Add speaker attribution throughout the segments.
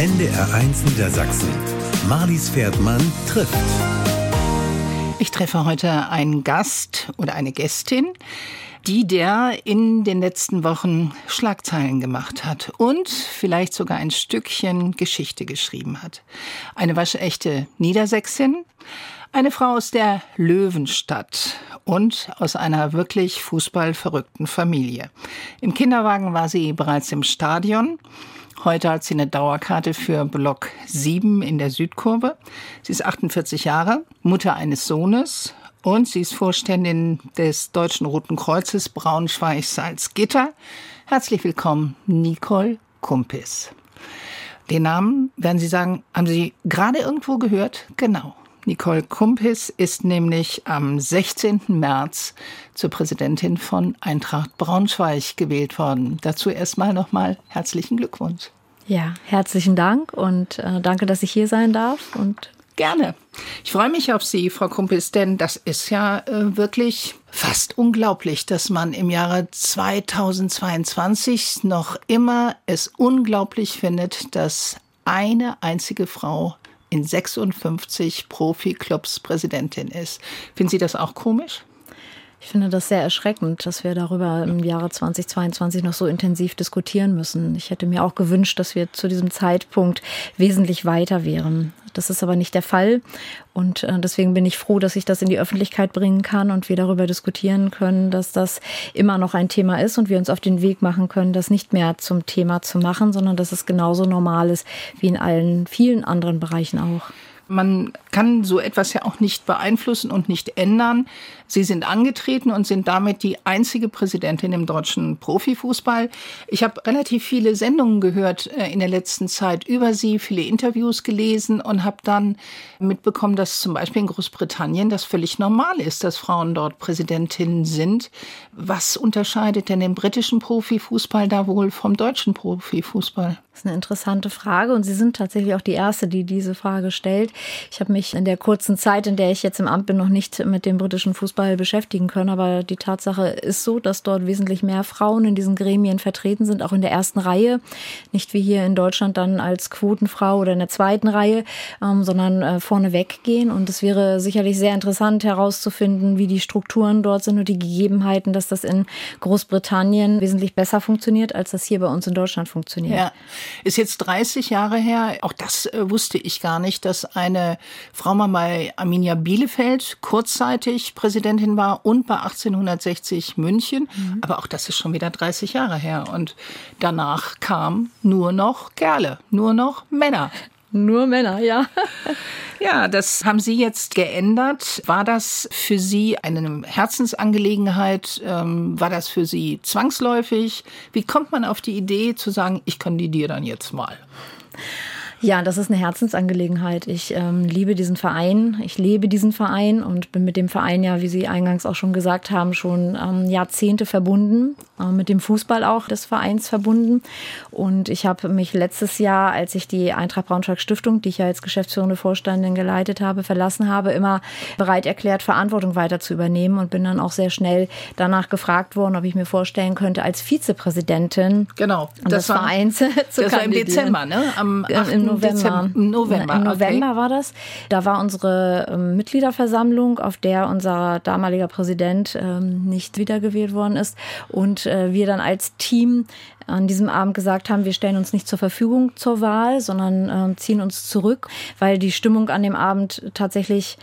Speaker 1: NDR1 Niedersachsen. Marlies Pferdmann trifft.
Speaker 2: Ich treffe heute einen Gast oder eine Gästin, die der in den letzten Wochen Schlagzeilen gemacht hat und vielleicht sogar ein Stückchen Geschichte geschrieben hat. Eine waschechte Niedersächsin, eine Frau aus der Löwenstadt und aus einer wirklich fußballverrückten Familie. Im Kinderwagen war sie bereits im Stadion. Heute hat sie eine Dauerkarte für Block 7 in der Südkurve. Sie ist 48 Jahre, Mutter eines Sohnes und sie ist Vorständin des Deutschen Roten Kreuzes Braunschweig-Salzgitter. Herzlich willkommen, Nicole Kumpis. Den Namen werden Sie sagen, haben Sie gerade irgendwo gehört? Genau. Nicole Kumpis ist nämlich am 16. März zur Präsidentin von Eintracht Braunschweig gewählt worden. Dazu erstmal nochmal herzlichen Glückwunsch.
Speaker 3: Ja, herzlichen Dank und äh, danke, dass ich hier sein darf und
Speaker 2: Gerne. Ich freue mich auf Sie, Frau Kumpis, denn das ist ja äh, wirklich fast unglaublich, dass man im Jahre 2022 noch immer es unglaublich findet, dass eine einzige Frau in 56 Profi-Clubs Präsidentin ist. Finden Sie das auch komisch?
Speaker 3: Ich finde das sehr erschreckend, dass wir darüber im Jahre 2022 noch so intensiv diskutieren müssen. Ich hätte mir auch gewünscht, dass wir zu diesem Zeitpunkt wesentlich weiter wären. Das ist aber nicht der Fall. Und äh, deswegen bin ich froh, dass ich das in die Öffentlichkeit bringen kann und wir darüber diskutieren können, dass das immer noch ein Thema ist und wir uns auf den Weg machen können, das nicht mehr zum Thema zu machen, sondern dass es genauso normal ist wie in allen vielen anderen Bereichen auch.
Speaker 2: Man kann so etwas ja auch nicht beeinflussen und nicht ändern. Sie sind angetreten und sind damit die einzige Präsidentin im deutschen Profifußball. Ich habe relativ viele Sendungen gehört äh, in der letzten Zeit über Sie, viele Interviews gelesen und habe dann mitbekommen, dass zum Beispiel in Großbritannien das völlig normal ist, dass Frauen dort Präsidentinnen sind. Was unterscheidet denn den britischen Profifußball da wohl vom deutschen Profifußball?
Speaker 3: Das ist eine interessante Frage und Sie sind tatsächlich auch die Erste, die diese Frage stellt. Ich habe mich in der kurzen Zeit, in der ich jetzt im Amt bin, noch nicht mit dem britischen Fußball beschäftigen können, aber die Tatsache ist so, dass dort wesentlich mehr Frauen in diesen Gremien vertreten sind, auch in der ersten Reihe. Nicht wie hier in Deutschland dann als Quotenfrau oder in der zweiten Reihe, ähm, sondern äh, vorne weggehen. Und es wäre sicherlich sehr interessant herauszufinden, wie die Strukturen dort sind und die Gegebenheiten, dass das in Großbritannien wesentlich besser funktioniert, als das hier bei uns in Deutschland funktioniert.
Speaker 2: Ja. Ist jetzt 30 Jahre her. Auch das äh, wusste ich gar nicht, dass eine Frau mal bei Arminia Bielefeld kurzzeitig Präsidentin war und bei 1860 München. Mhm. Aber auch das ist schon wieder 30 Jahre her. Und danach kam nur noch Kerle, nur noch Männer.
Speaker 3: Nur Männer, ja.
Speaker 2: Ja, das haben Sie jetzt geändert. War das für Sie eine Herzensangelegenheit? Ähm, war das für Sie zwangsläufig? Wie kommt man auf die Idee zu sagen, ich kandidiere dann jetzt mal?
Speaker 3: Ja, das ist eine Herzensangelegenheit. Ich ähm, liebe diesen Verein, ich lebe diesen Verein und bin mit dem Verein ja, wie Sie eingangs auch schon gesagt haben, schon ähm, Jahrzehnte verbunden, äh, mit dem Fußball auch des Vereins verbunden. Und ich habe mich letztes Jahr, als ich die Eintracht Braunschweig Stiftung, die ich ja als geschäftsführende Vorstandin geleitet habe, verlassen habe, immer bereit erklärt, Verantwortung weiter zu übernehmen und bin dann auch sehr schnell danach gefragt worden, ob ich mir vorstellen könnte, als Vizepräsidentin
Speaker 2: genau,
Speaker 3: das des Vereins zu
Speaker 2: das war im Dezember, ne?
Speaker 3: Am 8. November.
Speaker 2: Im November,
Speaker 3: Im November
Speaker 2: okay.
Speaker 3: war das. Da war unsere ähm, Mitgliederversammlung, auf der unser damaliger Präsident ähm, nicht wiedergewählt worden ist. Und äh, wir dann als Team an diesem Abend gesagt haben, wir stellen uns nicht zur Verfügung zur Wahl, sondern äh, ziehen uns zurück, weil die Stimmung an dem Abend tatsächlich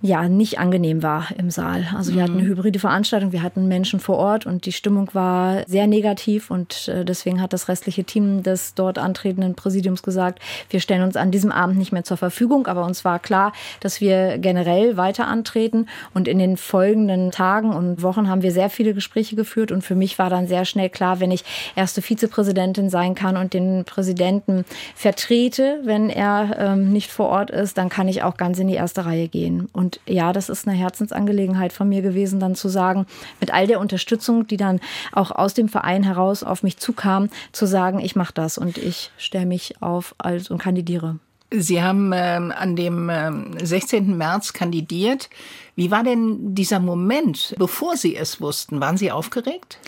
Speaker 3: ja, nicht angenehm war im Saal. Also wir mhm. hatten eine hybride Veranstaltung, wir hatten Menschen vor Ort und die Stimmung war sehr negativ und äh, deswegen hat das restliche Team des dort antretenden Präsidiums gesagt, wir stellen uns an diesem Abend nicht mehr zur Verfügung, aber uns war klar, dass wir generell weiter antreten und in den folgenden Tagen und Wochen haben wir sehr viele Gespräche geführt und für mich war dann sehr schnell klar, wenn ich erste Vizepräsidentin sein kann und den Präsidenten vertrete, wenn er ähm, nicht vor Ort ist, dann kann ich auch ganz in die erste Reihe gehen. Und und ja, das ist eine Herzensangelegenheit von mir gewesen, dann zu sagen, mit all der Unterstützung, die dann auch aus dem Verein heraus auf mich zukam, zu sagen, ich mache das und ich stelle mich auf als und kandidiere.
Speaker 2: Sie haben ähm, an dem ähm, 16. März kandidiert. Wie war denn dieser Moment, bevor Sie es wussten? Waren Sie aufgeregt?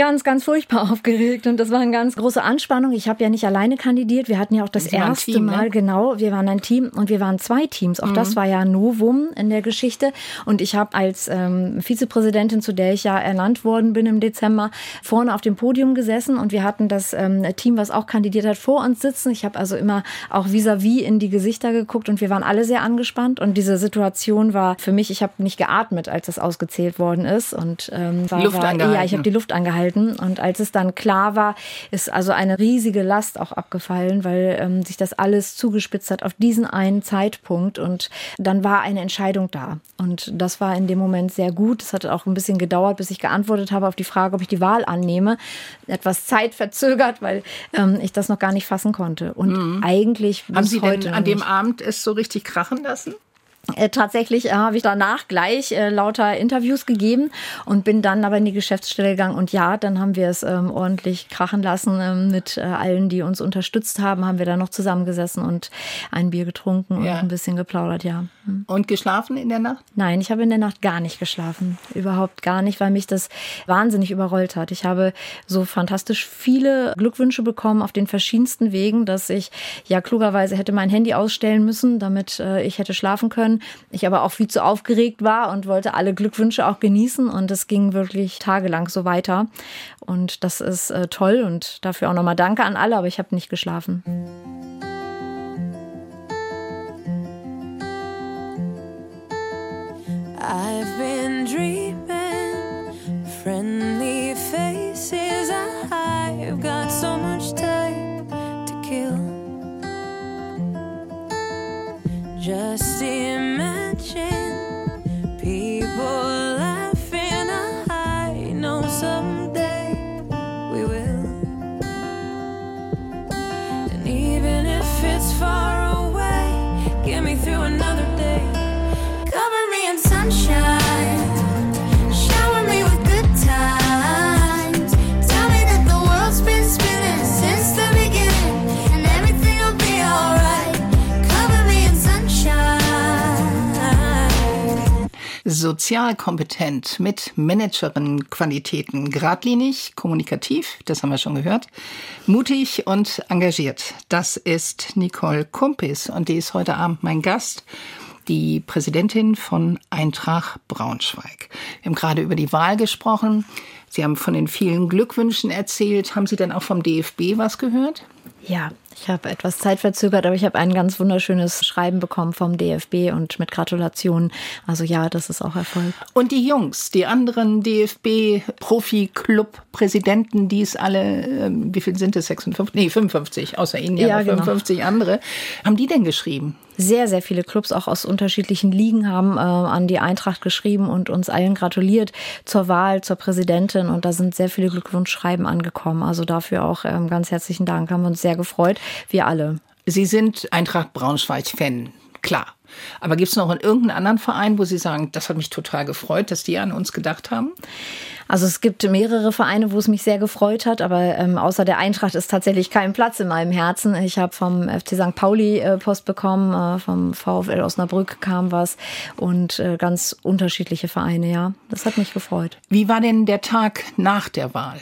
Speaker 3: Ganz, ganz furchtbar aufgeregt und das war eine ganz große Anspannung. Ich habe ja nicht alleine kandidiert. Wir hatten ja auch das erste Team, ne? Mal, ne? genau, wir waren ein Team und wir waren zwei Teams. Auch mhm. das war ja Novum in der Geschichte. Und ich habe als ähm, Vizepräsidentin, zu der ich ja ernannt worden bin im Dezember, vorne auf dem Podium gesessen und wir hatten das ähm, Team, was auch kandidiert hat, vor uns sitzen. Ich habe also immer auch vis-à-vis -vis in die Gesichter geguckt und wir waren alle sehr angespannt und diese Situation war für mich, ich habe nicht geatmet, als das ausgezählt worden ist und ähm, war,
Speaker 2: Luft war, angehalten.
Speaker 3: ja, ich habe die Luft angehalten und als es dann klar war, ist also eine riesige Last auch abgefallen, weil ähm, sich das alles zugespitzt hat auf diesen einen Zeitpunkt und dann war eine Entscheidung da und das war in dem Moment sehr gut. Es hat auch ein bisschen gedauert, bis ich geantwortet habe auf die Frage, ob ich die Wahl annehme. Etwas Zeit verzögert, weil ähm, ich das noch gar nicht fassen konnte und mhm. eigentlich
Speaker 2: haben Sie denn an dem Abend es so richtig krachen lassen?
Speaker 3: Äh, tatsächlich äh, habe ich danach gleich äh, lauter Interviews gegeben und bin dann aber in die Geschäftsstelle gegangen. Und ja, dann haben wir es ähm, ordentlich krachen lassen ähm, mit äh, allen, die uns unterstützt haben. Haben wir da noch zusammengesessen und ein Bier getrunken ja. und ein bisschen geplaudert, ja.
Speaker 2: Hm. Und geschlafen in der Nacht?
Speaker 3: Nein, ich habe in der Nacht gar nicht geschlafen. Überhaupt gar nicht, weil mich das wahnsinnig überrollt hat. Ich habe so fantastisch viele Glückwünsche bekommen auf den verschiedensten Wegen, dass ich ja klugerweise hätte mein Handy ausstellen müssen, damit äh, ich hätte schlafen können ich aber auch viel zu aufgeregt war und wollte alle Glückwünsche auch genießen und es ging wirklich tagelang so weiter. Und das ist äh, toll und dafür auch nochmal Danke an alle, aber ich habe nicht geschlafen. I've been dreaming, friendly faces. I've got so much time to kill. Just imagine
Speaker 2: sozial kompetent mit Managerin-Qualitäten, geradlinig, kommunikativ, das haben wir schon gehört, mutig und engagiert. Das ist Nicole Kumpis und die ist heute Abend mein Gast die Präsidentin von Eintracht Braunschweig. Wir haben gerade über die Wahl gesprochen. Sie haben von den vielen Glückwünschen erzählt. Haben Sie denn auch vom DFB was gehört?
Speaker 3: Ja, ich habe etwas Zeit verzögert, aber ich habe ein ganz wunderschönes Schreiben bekommen vom DFB und mit Gratulationen. Also ja, das ist auch Erfolg.
Speaker 2: Und die Jungs, die anderen DFB-Profi-Club-Präsidenten, die es alle, ähm, wie viel sind es? 56? Nee, 55, außer Ihnen ja, ja genau. 55 andere. Haben die denn geschrieben?
Speaker 3: Sehr, sehr viele Clubs auch aus unterschiedlichen Ligen haben äh, an die Eintracht geschrieben und uns allen gratuliert zur Wahl, zur Präsidentin. Und da sind sehr viele Glückwunschschreiben angekommen. Also dafür auch ähm, ganz herzlichen Dank. Haben wir uns sehr gefreut. Wir alle.
Speaker 2: Sie sind Eintracht Braunschweig-Fan, klar. Aber gibt es noch irgendeinen anderen Verein, wo Sie sagen, das hat mich total gefreut, dass die an uns gedacht haben?
Speaker 3: Also es gibt mehrere Vereine, wo es mich sehr gefreut hat, aber ähm, außer der Eintracht ist tatsächlich kein Platz in meinem Herzen. Ich habe vom FC St. Pauli äh, Post bekommen, äh, vom VfL Osnabrück kam was und äh, ganz unterschiedliche Vereine, ja. Das hat mich gefreut.
Speaker 2: Wie war denn der Tag nach der Wahl?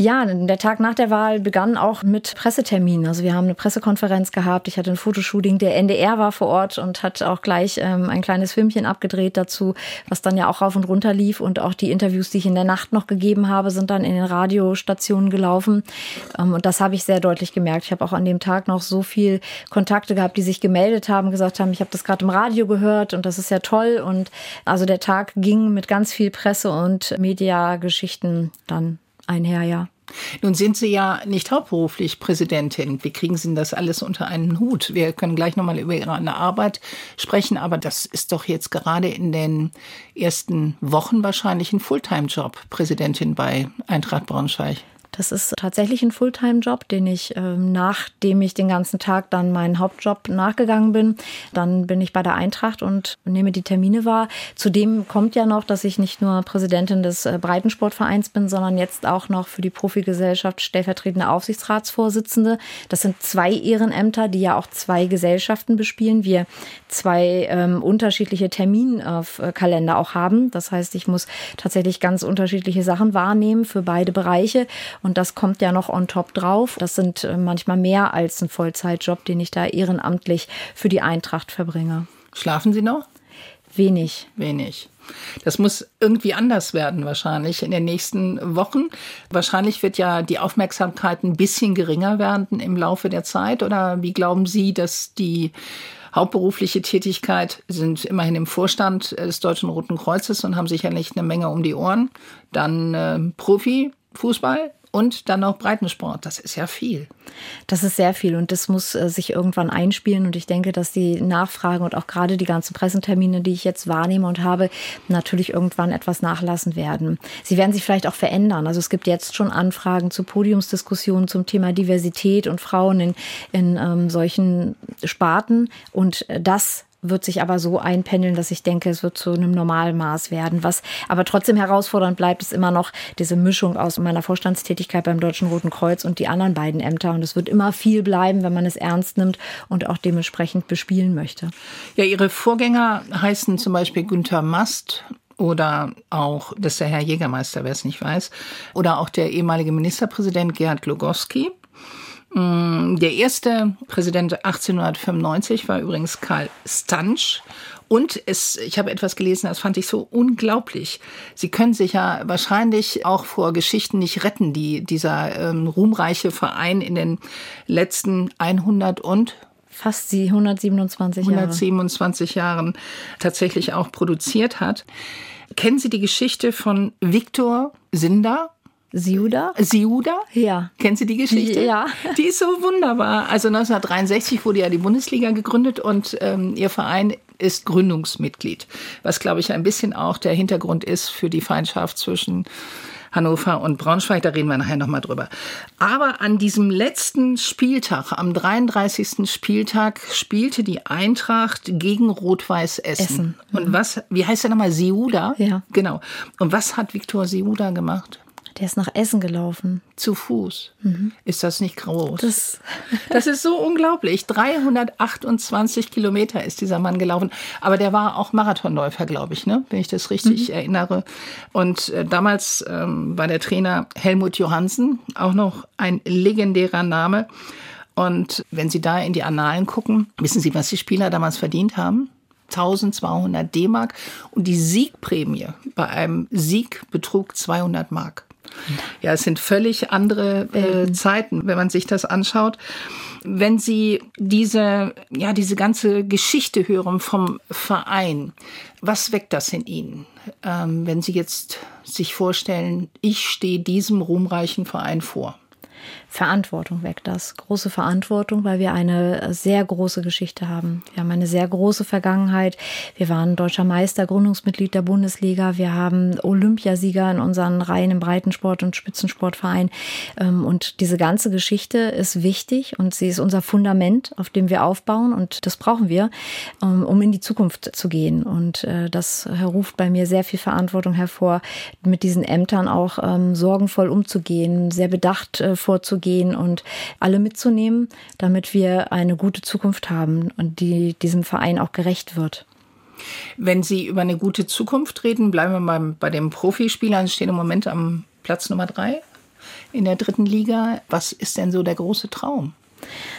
Speaker 3: Ja, der Tag nach der Wahl begann auch mit Presseterminen. Also wir haben eine Pressekonferenz gehabt. Ich hatte ein Fotoshooting. Der NDR war vor Ort und hat auch gleich ähm, ein kleines Filmchen abgedreht dazu, was dann ja auch rauf und runter lief. Und auch die Interviews, die ich in der Nacht noch gegeben habe, sind dann in den Radiostationen gelaufen. Ähm, und das habe ich sehr deutlich gemerkt. Ich habe auch an dem Tag noch so viel Kontakte gehabt, die sich gemeldet haben, gesagt haben, ich habe das gerade im Radio gehört und das ist ja toll. Und also der Tag ging mit ganz viel Presse und Mediageschichten dann einher, ja.
Speaker 2: Nun sind Sie ja nicht hauptberuflich Präsidentin. Wie kriegen Sie das alles unter einen Hut? Wir können gleich nochmal über Ihre Arbeit sprechen, aber das ist doch jetzt gerade in den ersten Wochen wahrscheinlich ein Fulltime-Job, Präsidentin bei Eintracht Braunschweig.
Speaker 3: Das ist tatsächlich ein Fulltime-Job, den ich, ähm, nachdem ich den ganzen Tag dann meinen Hauptjob nachgegangen bin, dann bin ich bei der Eintracht und nehme die Termine wahr. Zudem kommt ja noch, dass ich nicht nur Präsidentin des äh, Breitensportvereins bin, sondern jetzt auch noch für die Profigesellschaft stellvertretende Aufsichtsratsvorsitzende. Das sind zwei Ehrenämter, die ja auch zwei Gesellschaften bespielen. Wir zwei ähm, unterschiedliche Terminkalender auch haben. Das heißt, ich muss tatsächlich ganz unterschiedliche Sachen wahrnehmen für beide Bereiche. Und das kommt ja noch on top drauf. Das sind äh, manchmal mehr als ein Vollzeitjob, den ich da ehrenamtlich für die Eintracht verbringe.
Speaker 2: Schlafen Sie noch?
Speaker 3: Wenig.
Speaker 2: Wenig. Das muss irgendwie anders werden wahrscheinlich in den nächsten Wochen. Wahrscheinlich wird ja die Aufmerksamkeit ein bisschen geringer werden im Laufe der Zeit. Oder wie glauben Sie, dass die hauptberufliche Tätigkeit sind immerhin im Vorstand des Deutschen Roten Kreuzes und haben sicherlich eine Menge um die Ohren. Dann äh, Profi, Fußball, und dann noch Breitensport. Das ist ja viel.
Speaker 3: Das ist sehr viel und das muss äh, sich irgendwann einspielen. Und ich denke, dass die Nachfragen und auch gerade die ganzen Pressentermine, die ich jetzt wahrnehme und habe, natürlich irgendwann etwas nachlassen werden. Sie werden sich vielleicht auch verändern. Also es gibt jetzt schon Anfragen zu Podiumsdiskussionen zum Thema Diversität und Frauen in, in ähm, solchen Sparten. Und das wird sich aber so einpendeln, dass ich denke, es wird zu einem Normalmaß werden. Was aber trotzdem herausfordernd bleibt, ist immer noch diese Mischung aus meiner Vorstandstätigkeit beim Deutschen Roten Kreuz und die anderen beiden Ämter. Und es wird immer viel bleiben, wenn man es ernst nimmt und auch dementsprechend bespielen möchte.
Speaker 2: Ja, Ihre Vorgänger heißen zum Beispiel Günther Mast oder auch, das ist der Herr Jägermeister, wer es nicht weiß, oder auch der ehemalige Ministerpräsident Gerhard Glogowski. Mm, der erste Präsident 1895 war übrigens Karl Stansch. Und es, ich habe etwas gelesen, das fand ich so unglaublich. Sie können sich ja wahrscheinlich auch vor Geschichten nicht retten, die dieser ähm, ruhmreiche Verein in den letzten 100 und
Speaker 3: fast sie 127
Speaker 2: Jahre. 127 Jahren tatsächlich auch produziert hat. Kennen Sie die Geschichte von Viktor Sinder?
Speaker 3: Siuda?
Speaker 2: Siuda?
Speaker 3: Ja.
Speaker 2: Kennen Sie die Geschichte?
Speaker 3: Ja.
Speaker 2: Die ist so wunderbar. Also 1963 wurde ja die Bundesliga gegründet und ähm, Ihr Verein ist Gründungsmitglied. Was, glaube ich, ein bisschen auch der Hintergrund ist für die Feindschaft zwischen Hannover und Braunschweig. Da reden wir nachher nochmal drüber. Aber an diesem letzten Spieltag, am 33. Spieltag, spielte die Eintracht gegen Rot-Weiß Essen. Essen. Und mhm. was, wie heißt der nochmal? Siuda?
Speaker 3: Ja.
Speaker 2: Genau. Und was hat Viktor Siuda gemacht?
Speaker 3: Der ist nach Essen gelaufen.
Speaker 2: Zu Fuß. Mhm. Ist das nicht groß? Das, das ist so unglaublich. 328 Kilometer ist dieser Mann gelaufen. Aber der war auch Marathonläufer, glaube ich, ne? wenn ich das richtig mhm. erinnere. Und äh, damals ähm, war der Trainer Helmut Johansen, auch noch ein legendärer Name. Und wenn Sie da in die Annalen gucken, wissen Sie, was die Spieler damals verdient haben? 1200 D-Mark und die Siegprämie bei einem Sieg betrug 200 Mark. Ja, es sind völlig andere äh, Zeiten, wenn man sich das anschaut. Wenn Sie diese, ja, diese ganze Geschichte hören vom Verein, was weckt das in Ihnen? Ähm, wenn Sie jetzt sich vorstellen, ich stehe diesem ruhmreichen Verein vor.
Speaker 3: Verantwortung weg. Das große Verantwortung, weil wir eine sehr große Geschichte haben. Wir haben eine sehr große Vergangenheit. Wir waren deutscher Meister, Gründungsmitglied der Bundesliga. Wir haben Olympiasieger in unseren Reihen im Breitensport und Spitzensportverein. Ähm, und diese ganze Geschichte ist wichtig und sie ist unser Fundament, auf dem wir aufbauen. Und das brauchen wir, ähm, um in die Zukunft zu gehen. Und äh, das ruft bei mir sehr viel Verantwortung hervor, mit diesen Ämtern auch ähm, sorgenvoll umzugehen, sehr bedacht äh, vorzugehen gehen und alle mitzunehmen, damit wir eine gute Zukunft haben und die diesem Verein auch gerecht wird.
Speaker 2: Wenn Sie über eine gute Zukunft reden, bleiben wir mal bei den Profispielern, stehen im Moment am Platz Nummer drei in der dritten Liga. Was ist denn so der große Traum?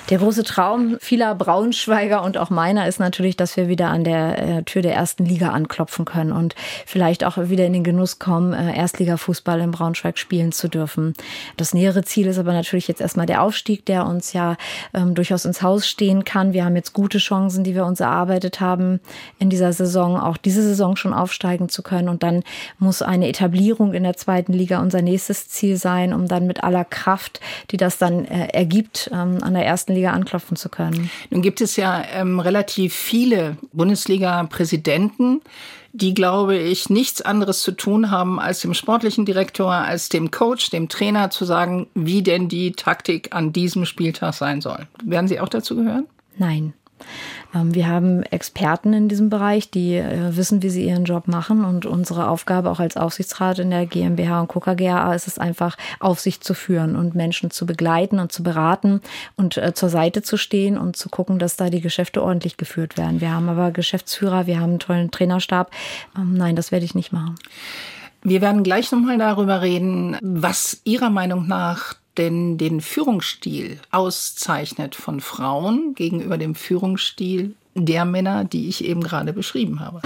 Speaker 3: Der große Traum vieler Braunschweiger und auch meiner ist natürlich, dass wir wieder an der äh, Tür der ersten Liga anklopfen können und vielleicht auch wieder in den Genuss kommen, äh, Erstliga-Fußball in Braunschweig spielen zu dürfen. Das nähere Ziel ist aber natürlich jetzt erstmal der Aufstieg, der uns ja ähm, durchaus ins Haus stehen kann. Wir haben jetzt gute Chancen, die wir uns erarbeitet haben, in dieser Saison auch diese Saison schon aufsteigen zu können. Und dann muss eine Etablierung in der zweiten Liga unser nächstes Ziel sein, um dann mit aller Kraft, die das dann äh, ergibt, ähm, an der ersten Liga anklopfen zu können.
Speaker 2: Nun gibt es ja ähm, relativ viele Bundesliga-Präsidenten, die, glaube ich, nichts anderes zu tun haben, als dem sportlichen Direktor, als dem Coach, dem Trainer zu sagen, wie denn die Taktik an diesem Spieltag sein soll. Werden Sie auch dazu gehören?
Speaker 3: Nein. Ähm, wir haben Experten in diesem Bereich, die äh, wissen, wie sie ihren Job machen. Und unsere Aufgabe auch als Aufsichtsrat in der GmbH und GmbH ist es einfach, Aufsicht zu führen und Menschen zu begleiten und zu beraten und äh, zur Seite zu stehen und zu gucken, dass da die Geschäfte ordentlich geführt werden. Wir haben aber Geschäftsführer, wir haben einen tollen Trainerstab. Ähm, nein, das werde ich nicht machen.
Speaker 2: Wir werden gleich nochmal darüber reden, was Ihrer Meinung nach denn den Führungsstil auszeichnet von Frauen gegenüber dem Führungsstil der Männer, die ich eben gerade beschrieben habe.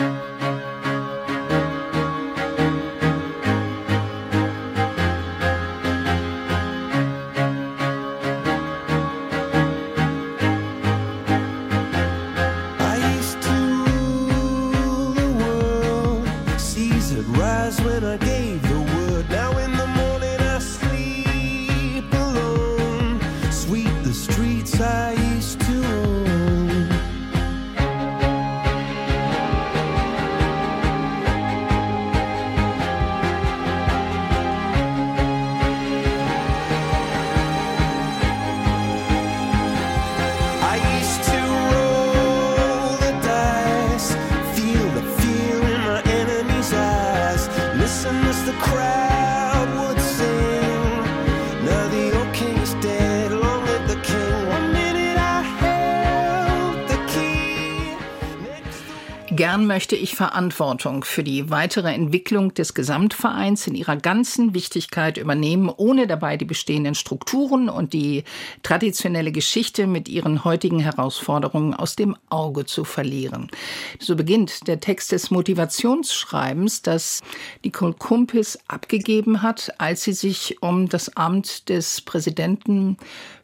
Speaker 2: Gern möchte ich Verantwortung für die weitere Entwicklung des Gesamtvereins in ihrer ganzen Wichtigkeit übernehmen, ohne dabei die bestehenden Strukturen und die traditionelle Geschichte mit ihren heutigen Herausforderungen aus dem Auge zu verlieren. So beginnt der Text des Motivationsschreibens, das Nicole Kumpis abgegeben hat, als sie sich um das Amt des Präsidenten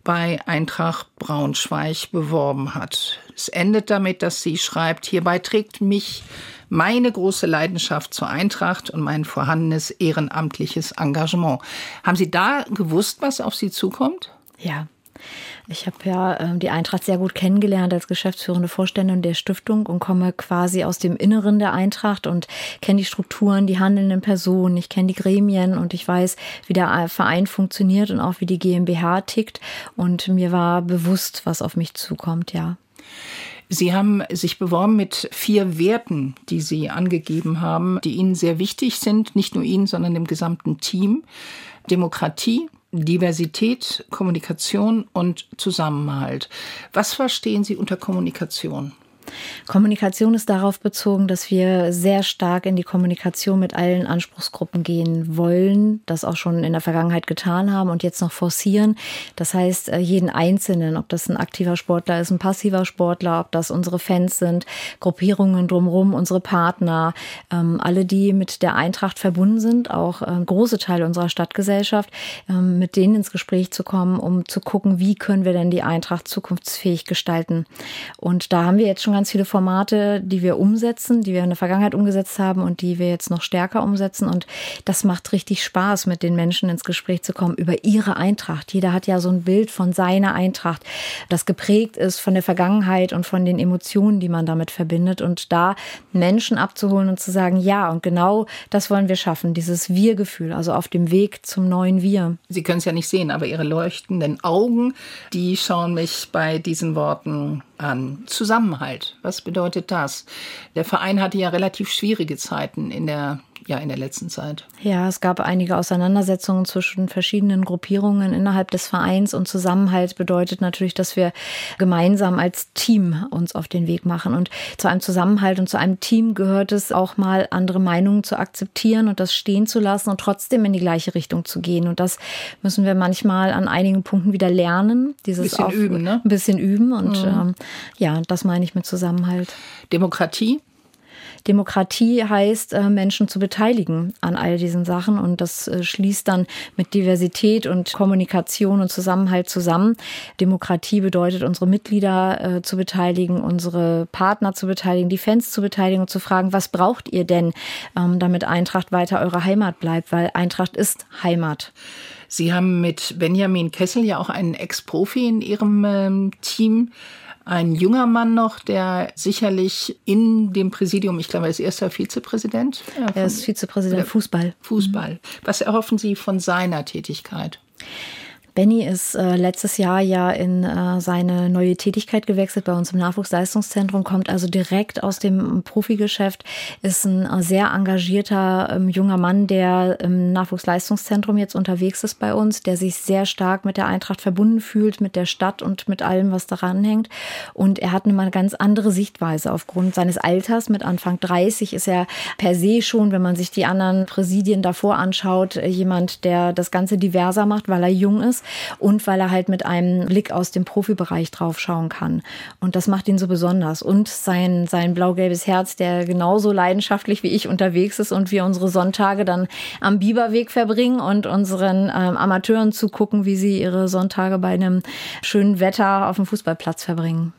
Speaker 2: bei Eintracht Braunschweig beworben hat. Es endet damit, dass sie schreibt, hierbei trägt mich meine große Leidenschaft zur Eintracht und mein vorhandenes ehrenamtliches Engagement. Haben Sie da gewusst, was auf Sie zukommt?
Speaker 3: Ja, ich habe ja äh, die Eintracht sehr gut kennengelernt als geschäftsführende Vorständin der Stiftung und komme quasi aus dem Inneren der Eintracht und kenne die Strukturen, die handelnden Personen, ich kenne die Gremien und ich weiß, wie der Verein funktioniert und auch wie die GmbH tickt. Und mir war bewusst, was auf mich zukommt, ja.
Speaker 2: Sie haben sich beworben mit vier Werten, die Sie angegeben haben, die Ihnen sehr wichtig sind, nicht nur Ihnen, sondern dem gesamten Team. Demokratie, Diversität, Kommunikation und Zusammenhalt. Was verstehen Sie unter Kommunikation?
Speaker 3: Kommunikation ist darauf bezogen, dass wir sehr stark in die Kommunikation mit allen Anspruchsgruppen gehen wollen, das auch schon in der Vergangenheit getan haben und jetzt noch forcieren. Das heißt, äh, jeden Einzelnen, ob das ein aktiver Sportler ist, ein passiver Sportler, ob das unsere Fans sind, Gruppierungen drumherum, unsere Partner, ähm, alle, die mit der Eintracht verbunden sind, auch äh, große Teile unserer Stadtgesellschaft, ähm, mit denen ins Gespräch zu kommen, um zu gucken, wie können wir denn die Eintracht zukunftsfähig gestalten. Und da haben wir jetzt schon ganz viele Formate, die wir umsetzen, die wir in der Vergangenheit umgesetzt haben und die wir jetzt noch stärker umsetzen. Und das macht richtig Spaß, mit den Menschen ins Gespräch zu kommen über ihre Eintracht. Jeder hat ja so ein Bild von seiner Eintracht, das geprägt ist von der Vergangenheit und von den Emotionen, die man damit verbindet. Und da Menschen abzuholen und zu sagen, ja, und genau das wollen wir schaffen, dieses Wir-Gefühl, also auf dem Weg zum neuen Wir.
Speaker 2: Sie können es ja nicht sehen, aber Ihre leuchtenden Augen, die schauen mich bei diesen Worten an. Zusammenhalt, was bedeutet das? Der Verein hatte ja relativ schwierige Zeiten in der ja in der letzten Zeit.
Speaker 3: Ja, es gab einige Auseinandersetzungen zwischen verschiedenen Gruppierungen innerhalb des Vereins und Zusammenhalt bedeutet natürlich, dass wir gemeinsam als Team uns auf den Weg machen. Und zu einem Zusammenhalt und zu einem Team gehört es auch mal, andere Meinungen zu akzeptieren und das stehen zu lassen und trotzdem in die gleiche Richtung zu gehen. Und das müssen wir manchmal an einigen Punkten wieder lernen.
Speaker 2: Dieses bisschen auf, üben, ne?
Speaker 3: Ein bisschen üben. Und mhm. ähm, ja, das meine ich mit Zusammenhalt.
Speaker 2: Demokratie
Speaker 3: Demokratie heißt, äh, Menschen zu beteiligen an all diesen Sachen und das äh, schließt dann mit Diversität und Kommunikation und Zusammenhalt zusammen. Demokratie bedeutet, unsere Mitglieder äh, zu beteiligen, unsere Partner zu beteiligen, die Fans zu beteiligen und zu fragen, was braucht ihr denn, ähm, damit Eintracht weiter eure Heimat bleibt, weil Eintracht ist Heimat.
Speaker 2: Sie haben mit Benjamin Kessel ja auch einen Ex-Profi in Ihrem ähm, Team ein junger Mann noch, der sicherlich in dem Präsidium, ich glaube, er ist erster Vizepräsident.
Speaker 3: Äh, er ist Vizepräsident Fußball.
Speaker 2: Fußball. Was erhoffen Sie von seiner Tätigkeit?
Speaker 3: Benny ist äh, letztes Jahr ja in äh, seine neue Tätigkeit gewechselt bei uns im Nachwuchsleistungszentrum, kommt also direkt aus dem Profigeschäft, ist ein äh, sehr engagierter ähm, junger Mann, der im Nachwuchsleistungszentrum jetzt unterwegs ist bei uns, der sich sehr stark mit der Eintracht verbunden fühlt, mit der Stadt und mit allem, was daran hängt. Und er hat eine ganz andere Sichtweise. Aufgrund seines Alters, mit Anfang 30, ist er per se schon, wenn man sich die anderen Präsidien davor anschaut, jemand, der das Ganze diverser macht, weil er jung ist und weil er halt mit einem Blick aus dem Profibereich drauf schauen kann. Und das macht ihn so besonders. Und sein, sein blau-gelbes Herz, der genauso leidenschaftlich wie ich unterwegs ist und wir unsere Sonntage dann am Biberweg verbringen und unseren ähm, Amateuren zugucken, wie sie ihre Sonntage bei einem schönen Wetter auf dem Fußballplatz verbringen.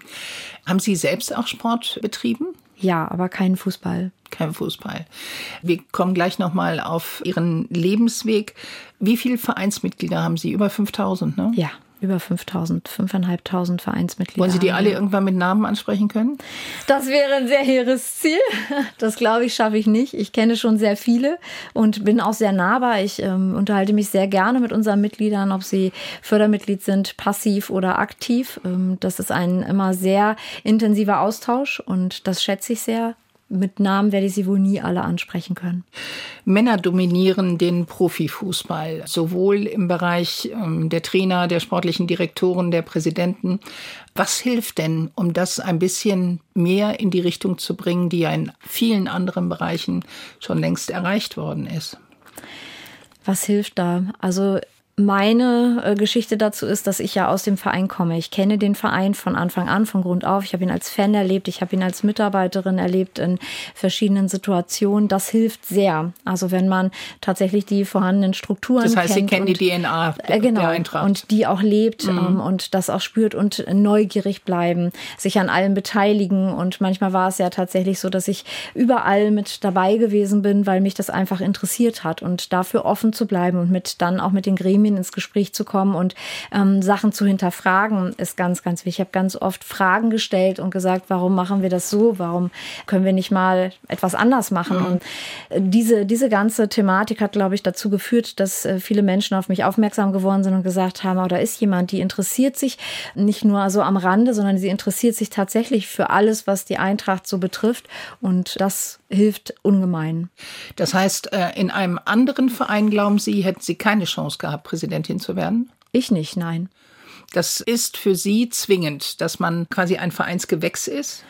Speaker 2: Haben Sie selbst auch Sport betrieben?
Speaker 3: Ja, aber keinen Fußball.
Speaker 2: Kein Fußball. Wir kommen gleich nochmal auf Ihren Lebensweg. Wie viele Vereinsmitglieder haben Sie? Über 5000, ne?
Speaker 3: Ja über 5000, 5.500 Vereinsmitglieder.
Speaker 2: Wollen Sie die alle irgendwann mit Namen ansprechen können?
Speaker 3: Das wäre ein sehr hehres Ziel. Das glaube ich, schaffe ich nicht. Ich kenne schon sehr viele und bin auch sehr nahbar. Ich ähm, unterhalte mich sehr gerne mit unseren Mitgliedern, ob sie Fördermitglied sind, passiv oder aktiv. Ähm, das ist ein immer sehr intensiver Austausch und das schätze ich sehr mit Namen werde ich sie wohl nie alle ansprechen können.
Speaker 2: Männer dominieren den Profifußball, sowohl im Bereich ähm, der Trainer, der sportlichen Direktoren, der Präsidenten. Was hilft denn, um das ein bisschen mehr in die Richtung zu bringen, die ja in vielen anderen Bereichen schon längst erreicht worden ist?
Speaker 3: Was hilft da? Also meine äh, Geschichte dazu ist, dass ich ja aus dem Verein komme. Ich kenne den Verein von Anfang an, von Grund auf. Ich habe ihn als Fan erlebt, ich habe ihn als Mitarbeiterin erlebt in verschiedenen Situationen. Das hilft sehr. Also wenn man tatsächlich die vorhandenen Strukturen kennt.
Speaker 2: Das heißt,
Speaker 3: kennt
Speaker 2: Sie kennen
Speaker 3: und,
Speaker 2: die DNA
Speaker 3: äh, genau,
Speaker 2: der Eintracht.
Speaker 3: Und die auch lebt
Speaker 2: Mhm.
Speaker 3: ähm, und das auch spürt und neugierig bleiben, sich an allem beteiligen. Und manchmal war es ja tatsächlich so, dass ich überall mit dabei gewesen bin, weil mich das einfach interessiert hat und dafür offen zu bleiben und mit dann auch mit den Gremien ins Gespräch zu kommen und ähm, Sachen zu hinterfragen, ist ganz, ganz wichtig. Ich habe ganz oft Fragen gestellt und gesagt, warum machen wir das so? Warum können wir nicht mal etwas anders machen? Und äh, diese, diese ganze Thematik hat, glaube ich, dazu geführt, dass äh, viele Menschen auf mich aufmerksam geworden sind und gesagt haben, oh, da ist jemand, die interessiert sich nicht nur so am Rande, sondern sie interessiert sich tatsächlich für alles, was die Eintracht so betrifft. Und das hilft ungemein.
Speaker 2: Das heißt, äh, in einem anderen Verein, glauben Sie, hätten Sie keine Chance gehabt, Präsidentin zu werden?
Speaker 3: Ich nicht, nein.
Speaker 2: Das ist für Sie zwingend, dass man quasi ein Vereinsgewächs ist?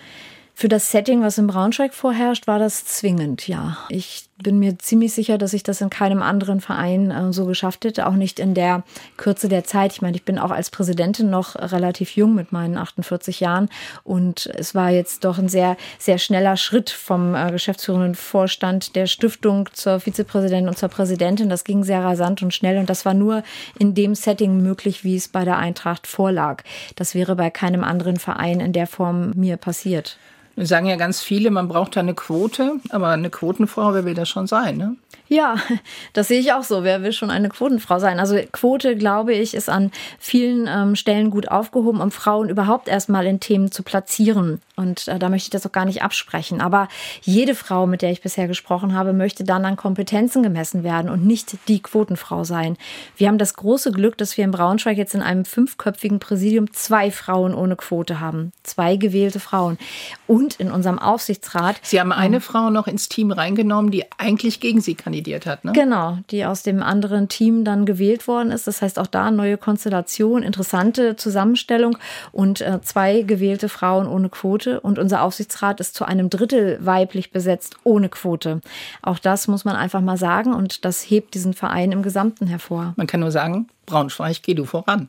Speaker 3: Für das Setting, was in Braunschweig vorherrscht, war das zwingend, ja. Ich bin mir ziemlich sicher, dass ich das in keinem anderen Verein äh, so geschafft hätte, auch nicht in der Kürze der Zeit. Ich meine, ich bin auch als Präsidentin noch relativ jung mit meinen 48 Jahren und es war jetzt doch ein sehr, sehr schneller Schritt vom äh, geschäftsführenden Vorstand der Stiftung zur Vizepräsidentin und zur Präsidentin. Das ging sehr rasant und schnell und das war nur in dem Setting möglich, wie es bei der Eintracht vorlag. Das wäre bei keinem anderen Verein in der Form mir passiert.
Speaker 2: Wir sagen ja ganz viele, man braucht da eine Quote, aber eine Quotenfrau, wer will das schon sein, ne?
Speaker 3: Ja, das sehe ich auch so. Wer will schon eine Quotenfrau sein? Also Quote, glaube ich, ist an vielen ähm, Stellen gut aufgehoben, um Frauen überhaupt erstmal in Themen zu platzieren. Und äh, da möchte ich das auch gar nicht absprechen. Aber jede Frau, mit der ich bisher gesprochen habe, möchte dann an Kompetenzen gemessen werden und nicht die Quotenfrau sein. Wir haben das große Glück, dass wir in Braunschweig jetzt in einem fünfköpfigen Präsidium zwei Frauen ohne Quote haben. Zwei gewählte Frauen. Und in unserem Aufsichtsrat.
Speaker 2: Sie haben eine ähm, Frau noch ins Team reingenommen, die eigentlich gegen Sie kandidiert hat, ne?
Speaker 3: Genau, die aus dem anderen Team dann gewählt worden ist. Das heißt auch da neue Konstellation, interessante Zusammenstellung und äh, zwei gewählte Frauen ohne Quote. Und unser Aufsichtsrat ist zu einem Drittel weiblich besetzt ohne Quote. Auch das muss man einfach mal sagen und das hebt diesen Verein im Gesamten hervor.
Speaker 2: Man kann nur sagen, Braunschweig, geh du voran.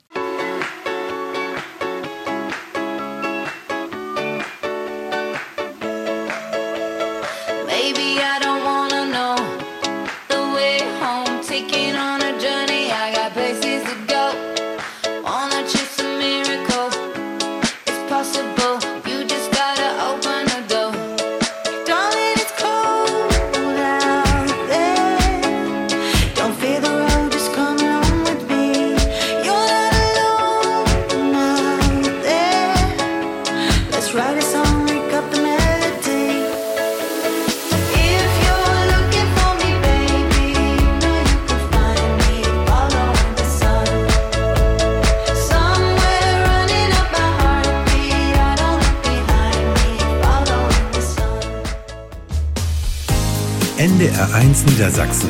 Speaker 1: Niedersachsen.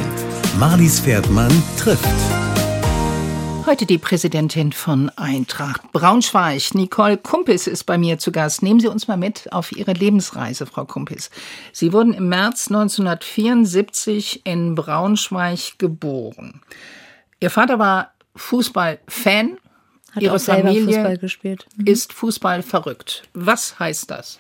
Speaker 1: Marlies Pferdmann trifft.
Speaker 2: Heute die Präsidentin von Eintracht Braunschweig. Nicole Kumpis ist bei mir zu Gast. Nehmen Sie uns mal mit auf Ihre Lebensreise, Frau Kumpis. Sie wurden im März 1974 in Braunschweig geboren. Ihr Vater war Fußballfan.
Speaker 3: Hat
Speaker 2: Ihre
Speaker 3: auch selber
Speaker 2: Familie
Speaker 3: Fußball gespielt.
Speaker 2: ist Fußball verrückt. Was heißt das?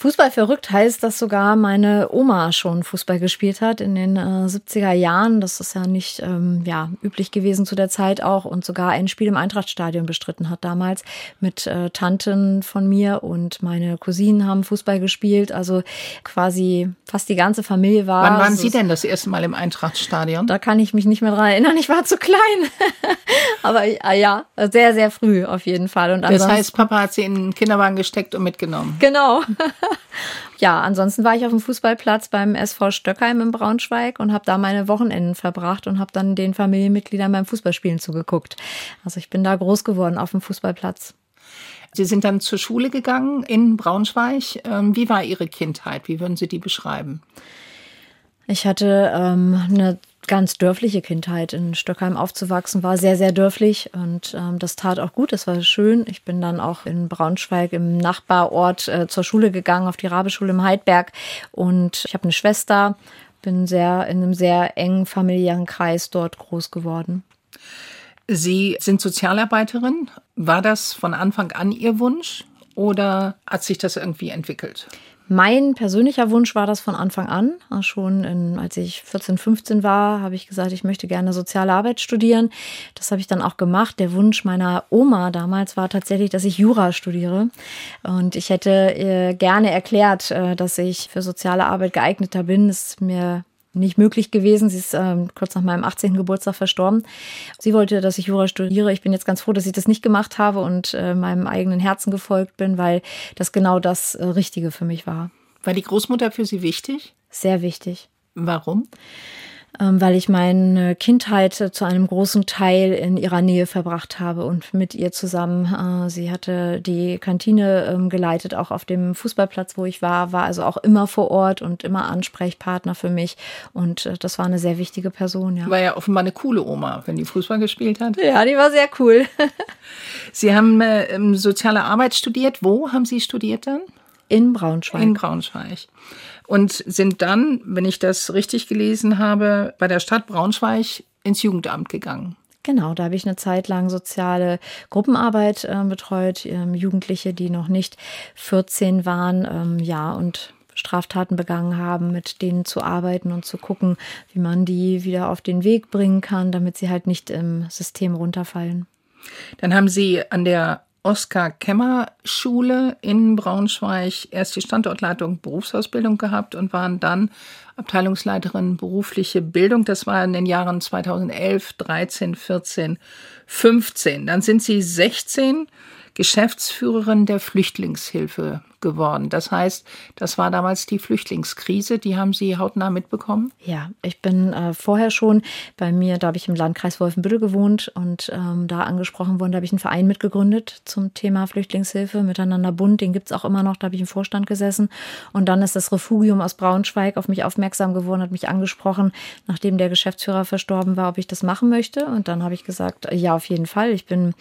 Speaker 3: Fußball verrückt heißt, dass sogar meine Oma schon Fußball gespielt hat in den äh, 70er Jahren. Das ist ja nicht ähm, ja, üblich gewesen zu der Zeit auch und sogar ein Spiel im Eintrachtstadion bestritten hat damals mit äh, Tanten von mir und meine Cousinen haben Fußball gespielt. Also quasi fast die ganze Familie war.
Speaker 2: Wann waren
Speaker 3: es
Speaker 2: Sie denn das erste Mal im Eintrachtstadion?
Speaker 3: Da kann ich mich nicht mehr dran erinnern. Ich war zu klein. Aber äh, ja, sehr, sehr früh auf jeden Fall. Und
Speaker 2: Das heißt, Papa hat Sie in den Kinderwagen gesteckt und mitgenommen.
Speaker 3: Genau. ja, ansonsten war ich auf dem Fußballplatz beim SV Stöckheim in Braunschweig und habe da meine Wochenenden verbracht und habe dann den Familienmitgliedern beim Fußballspielen zugeguckt. Also ich bin da groß geworden auf dem Fußballplatz.
Speaker 2: Sie sind dann zur Schule gegangen in Braunschweig. Ähm, Wie war Ihre Kindheit? Wie würden Sie die beschreiben?
Speaker 3: Ich hatte ähm, eine ganz dörfliche Kindheit. In Stöckheim aufzuwachsen war sehr, sehr dörflich und ähm, das tat auch gut, das war schön. Ich bin dann auch in Braunschweig im Nachbarort äh, zur Schule gegangen, auf die Rabeschule im Heidberg und ich habe eine Schwester, bin sehr in einem sehr engen familiären Kreis dort groß geworden.
Speaker 2: Sie sind Sozialarbeiterin. War das von Anfang an Ihr Wunsch oder hat sich das irgendwie entwickelt?
Speaker 3: Mein persönlicher Wunsch war das von Anfang an. Schon in, als ich 14, 15 war, habe ich gesagt, ich möchte gerne soziale Arbeit studieren. Das habe ich dann auch gemacht. Der Wunsch meiner Oma damals war tatsächlich, dass ich Jura studiere. Und ich hätte äh, gerne erklärt, äh, dass ich für soziale Arbeit geeigneter bin. Das ist mir nicht möglich gewesen. Sie ist ähm, kurz nach meinem 18. Geburtstag verstorben. Sie wollte, dass ich Jura studiere. Ich bin jetzt ganz froh, dass ich das nicht gemacht habe und äh, meinem eigenen Herzen gefolgt bin, weil das genau das äh, Richtige für mich war.
Speaker 2: War die Großmutter für Sie wichtig?
Speaker 3: Sehr wichtig.
Speaker 2: Warum?
Speaker 3: Ähm, weil ich meine Kindheit zu einem großen Teil in ihrer Nähe verbracht habe und mit ihr zusammen. Äh, sie hatte die Kantine ähm, geleitet, auch auf dem Fußballplatz, wo ich war, war also auch immer vor Ort und immer Ansprechpartner für mich. Und äh, das war eine sehr wichtige Person, ja.
Speaker 2: War ja offenbar eine coole Oma, wenn die Fußball gespielt hat.
Speaker 3: Ja, die war sehr cool.
Speaker 2: Sie haben äh, ähm, soziale Arbeit studiert. Wo haben Sie studiert dann?
Speaker 3: In Braunschweig.
Speaker 2: In Braunschweig. Und sind dann, wenn ich das richtig gelesen habe, bei der Stadt Braunschweig ins Jugendamt gegangen.
Speaker 3: Genau, da habe ich eine Zeit lang soziale Gruppenarbeit äh, betreut, ähm, Jugendliche, die noch nicht 14 waren, ähm, ja, und Straftaten begangen haben, mit denen zu arbeiten und zu gucken, wie man die wieder auf den Weg bringen kann, damit sie halt nicht im System runterfallen.
Speaker 2: Dann haben Sie an der Oskar-Kemmer-Schule in Braunschweig erst die Standortleitung Berufsausbildung gehabt und waren dann Abteilungsleiterin berufliche Bildung. Das war in den Jahren 2011, 13, 14, 15. Dann sind Sie 16 Geschäftsführerin der Flüchtlingshilfe geworden. Das heißt, das war damals die Flüchtlingskrise. Die haben Sie hautnah mitbekommen?
Speaker 3: Ja, ich bin äh, vorher schon bei mir, da habe ich im Landkreis Wolfenbüttel gewohnt und ähm, da angesprochen worden, da habe ich einen Verein mitgegründet zum Thema Flüchtlingshilfe, Miteinander Bund, den gibt's auch immer noch, da habe ich im Vorstand gesessen. Und dann ist das Refugium aus Braunschweig auf mich aufmerksam geworden, hat mich angesprochen, nachdem der Geschäftsführer verstorben war, ob ich das machen möchte. Und dann habe ich gesagt, ja, auf jeden Fall, ich bin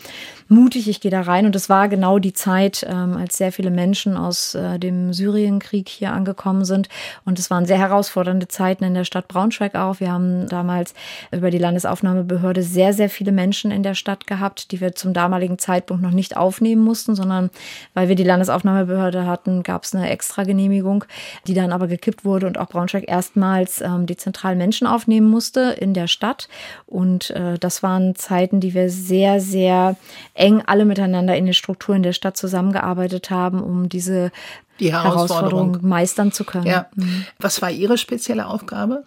Speaker 3: mutig, ich gehe da rein. Und es war genau die Zeit, ähm, als sehr viele Menschen aus äh, dem Syrienkrieg hier angekommen sind. Und es waren sehr herausfordernde Zeiten in der Stadt Braunschweig auch. Wir haben damals über die Landesaufnahmebehörde sehr, sehr viele Menschen in der Stadt gehabt, die wir zum damaligen Zeitpunkt noch nicht aufnehmen mussten, sondern weil wir die Landesaufnahmebehörde hatten, gab es eine Extragenehmigung, die dann aber gekippt wurde und auch Braunschweig erstmals ähm, die zentralen Menschen aufnehmen musste in der Stadt. Und äh, das waren Zeiten, die wir sehr, sehr eng alle miteinander in den Strukturen der Stadt zusammengearbeitet haben, um diese
Speaker 2: Die Herausforderung.
Speaker 3: Herausforderung meistern zu können.
Speaker 2: Ja. Was war Ihre spezielle Aufgabe?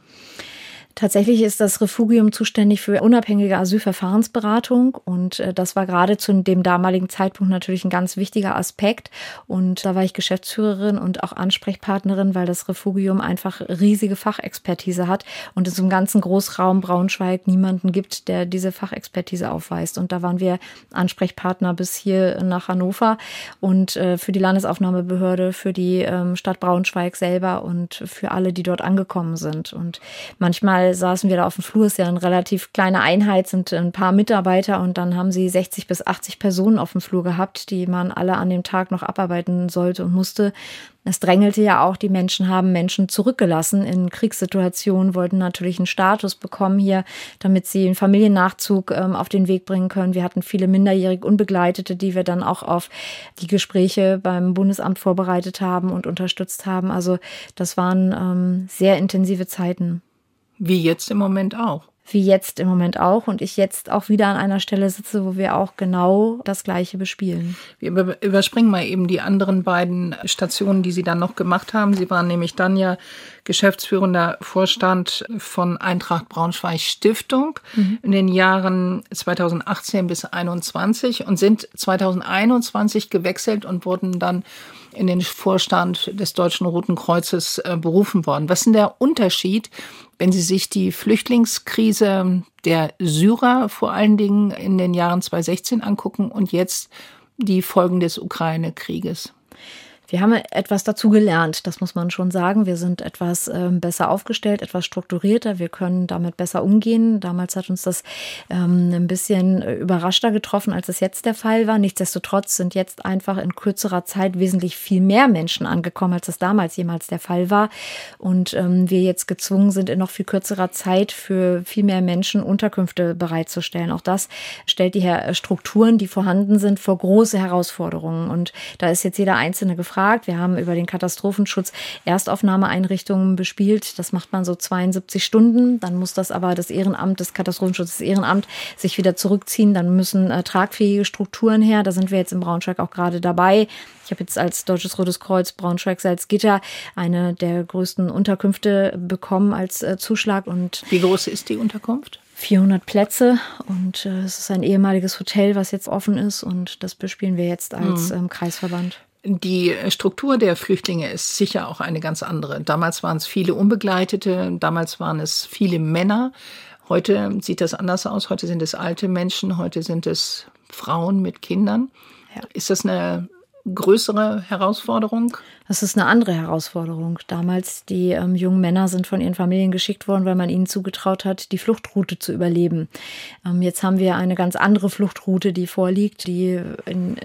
Speaker 3: Tatsächlich ist das Refugium zuständig für unabhängige Asylverfahrensberatung und äh, das war gerade zu dem damaligen Zeitpunkt natürlich ein ganz wichtiger Aspekt. Und da war ich Geschäftsführerin und auch Ansprechpartnerin, weil das Refugium einfach riesige Fachexpertise hat und es im ganzen Großraum Braunschweig niemanden gibt, der diese Fachexpertise aufweist. Und da waren wir Ansprechpartner bis hier nach Hannover und äh, für die Landesaufnahmebehörde, für die ähm, Stadt Braunschweig selber und für alle, die dort angekommen sind. Und manchmal Mal saßen wir da auf dem Flur, ist ja eine relativ kleine Einheit, sind ein paar Mitarbeiter und dann haben sie 60 bis 80 Personen auf dem Flur gehabt, die man alle an dem Tag noch abarbeiten sollte und musste. Es drängelte ja auch, die Menschen haben Menschen zurückgelassen in Kriegssituationen, wollten natürlich einen Status bekommen hier, damit sie einen Familiennachzug ähm, auf den Weg bringen können. Wir hatten viele minderjährig Unbegleitete, die wir dann auch auf die Gespräche beim Bundesamt vorbereitet haben und unterstützt haben. Also das waren ähm, sehr intensive Zeiten.
Speaker 2: Wie jetzt im Moment auch.
Speaker 3: Wie jetzt im Moment auch und ich jetzt auch wieder an einer Stelle sitze, wo wir auch genau das Gleiche bespielen.
Speaker 2: Wir überspringen mal eben die anderen beiden Stationen, die Sie dann noch gemacht haben. Sie waren nämlich dann ja geschäftsführender Vorstand von Eintracht Braunschweig Stiftung mhm. in den Jahren 2018 bis 2021 und sind 2021 gewechselt und wurden dann in den Vorstand des Deutschen Roten Kreuzes äh, berufen worden. Was ist denn der Unterschied, wenn Sie sich die Flüchtlingskrise der Syrer vor allen Dingen in den Jahren 2016 angucken und jetzt die Folgen des Ukraine-Krieges?
Speaker 3: Wir haben etwas dazu gelernt, das muss man schon sagen. Wir sind etwas ähm, besser aufgestellt, etwas strukturierter. Wir können damit besser umgehen. Damals hat uns das ähm, ein bisschen überraschter getroffen, als es jetzt der Fall war. Nichtsdestotrotz sind jetzt einfach in kürzerer Zeit wesentlich viel mehr Menschen angekommen, als das damals jemals der Fall war. Und ähm, wir jetzt gezwungen sind, in noch viel kürzerer Zeit für viel mehr Menschen Unterkünfte bereitzustellen. Auch das stellt die Strukturen, die vorhanden sind, vor große Herausforderungen. Und da ist jetzt jeder Einzelne gefragt, gefragt. Wir haben über den Katastrophenschutz Erstaufnahmeeinrichtungen bespielt. Das macht man so 72 Stunden. Dann muss das aber das Ehrenamt, das Katastrophenschutzes Ehrenamt sich wieder zurückziehen. Dann müssen äh, tragfähige Strukturen her. Da sind wir jetzt im Braunschweig auch gerade dabei. Ich habe jetzt als Deutsches Rotes Kreuz Braunschweig Salzgitter eine der größten Unterkünfte bekommen als äh, Zuschlag. Und
Speaker 2: Wie groß ist die Unterkunft?
Speaker 3: 400 Plätze und äh, es ist ein ehemaliges Hotel, was jetzt offen ist und das bespielen wir jetzt als mhm. ähm, Kreisverband.
Speaker 2: Die Struktur der Flüchtlinge ist sicher auch eine ganz andere. Damals waren es viele Unbegleitete, damals waren es viele Männer. Heute sieht das anders aus. Heute sind es alte Menschen, heute sind es Frauen mit Kindern. Ja. Ist das eine größere Herausforderung?
Speaker 3: Das ist eine andere Herausforderung. Damals, die ähm, jungen Männer sind von ihren Familien geschickt worden, weil man ihnen zugetraut hat, die Fluchtroute zu überleben. Ähm, jetzt haben wir eine ganz andere Fluchtroute, die vorliegt, die in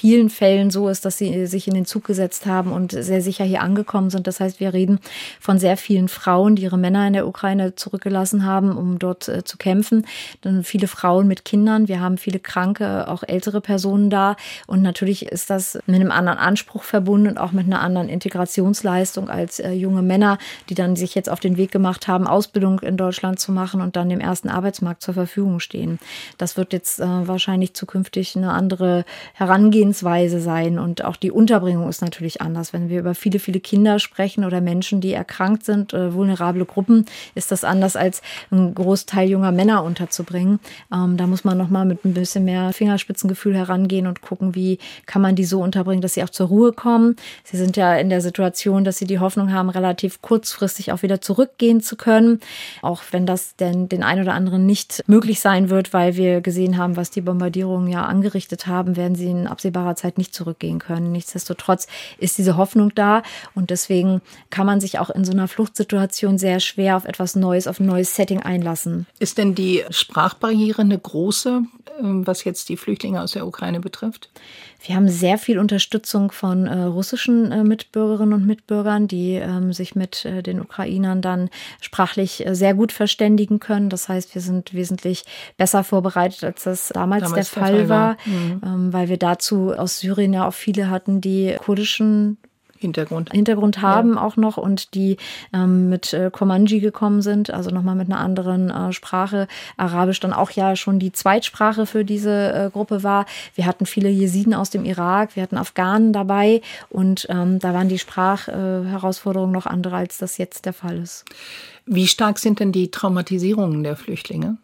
Speaker 3: vielen Fällen so ist, dass sie sich in den Zug gesetzt haben und sehr sicher hier angekommen sind. Das heißt, wir reden von sehr vielen Frauen, die ihre Männer in der Ukraine zurückgelassen haben, um dort äh, zu kämpfen. Dann viele Frauen mit Kindern. Wir haben viele kranke, auch ältere Personen da. Und natürlich ist das mit einem anderen Anspruch verbunden und auch mit einer anderen Integrationsleistung als äh, junge Männer, die dann sich jetzt auf den Weg gemacht haben, Ausbildung in Deutschland zu machen und dann dem ersten Arbeitsmarkt zur Verfügung stehen. Das wird jetzt äh, wahrscheinlich zukünftig eine andere Herangehensweise Vorgehensweise sein und auch die Unterbringung ist natürlich anders. Wenn wir über viele, viele Kinder sprechen oder Menschen, die erkrankt sind, äh, vulnerable Gruppen, ist das anders als ein Großteil junger Männer unterzubringen. Ähm, da muss man nochmal mit ein bisschen mehr Fingerspitzengefühl herangehen und gucken, wie kann man die so unterbringen, dass sie auch zur Ruhe kommen. Sie sind ja in der Situation, dass sie die Hoffnung haben, relativ kurzfristig auch wieder zurückgehen zu können. Auch wenn das denn den einen oder anderen nicht möglich sein wird, weil wir gesehen haben, was die Bombardierungen ja angerichtet haben, werden sie in absehbarer absehbarer Zeit nicht zurückgehen können. Nichtsdestotrotz ist diese Hoffnung da und deswegen kann man sich auch in so einer Fluchtsituation sehr schwer auf etwas Neues, auf ein neues Setting einlassen.
Speaker 2: Ist denn die Sprachbarriere eine große, ähm, was jetzt die Flüchtlinge aus der Ukraine betrifft?
Speaker 3: Wir haben sehr viel Unterstützung von äh, russischen äh, Mitbürgerinnen und Mitbürgern, die ähm, sich mit äh, den Ukrainern dann sprachlich äh, sehr gut verständigen können. Das heißt, wir sind wesentlich besser vorbereitet, als das damals, damals der, Fall, der Fall war, war. Mhm. Ähm, weil wir dazu aus Syrien ja auch viele hatten, die kurdischen
Speaker 2: Hintergrund.
Speaker 3: Hintergrund haben auch noch und die ähm, mit äh, Komanji gekommen sind, also nochmal mit einer anderen äh, Sprache. Arabisch dann auch ja schon die Zweitsprache für diese äh, Gruppe war. Wir hatten viele Jesiden aus dem Irak, wir hatten Afghanen dabei und ähm, da waren die Sprachherausforderungen noch andere, als das jetzt der Fall ist.
Speaker 2: Wie stark sind denn die Traumatisierungen der Flüchtlinge?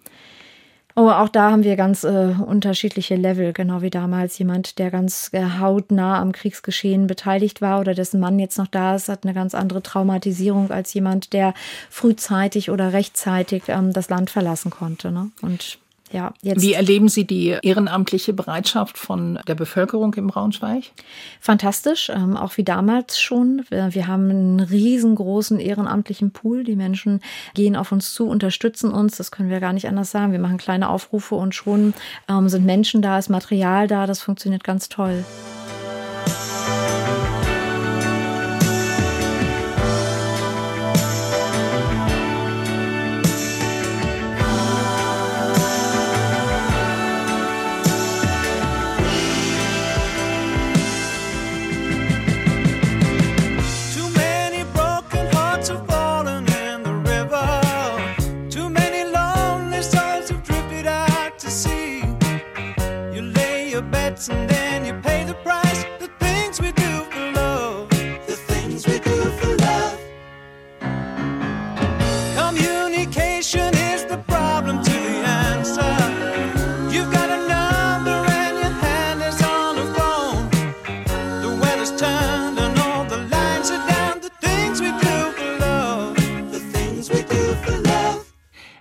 Speaker 3: Oh, auch da haben wir ganz äh, unterschiedliche Level, genau wie damals. Jemand, der ganz äh, hautnah am Kriegsgeschehen beteiligt war oder dessen Mann jetzt noch da ist, hat eine ganz andere Traumatisierung als jemand, der frühzeitig oder rechtzeitig ähm, das Land verlassen konnte. Ne? Und ja, jetzt.
Speaker 2: Wie erleben Sie die ehrenamtliche Bereitschaft von der Bevölkerung im Braunschweig?
Speaker 3: Fantastisch, ähm, auch wie damals schon. Wir, wir, haben einen riesengroßen ehrenamtlichen Pool. Die Menschen gehen auf uns zu, unterstützen uns. Das können wir gar nicht anders sagen. Wir machen kleine Aufrufe und schon ähm, sind Menschen da, ist Material da. Das funktioniert ganz toll.
Speaker 2: It's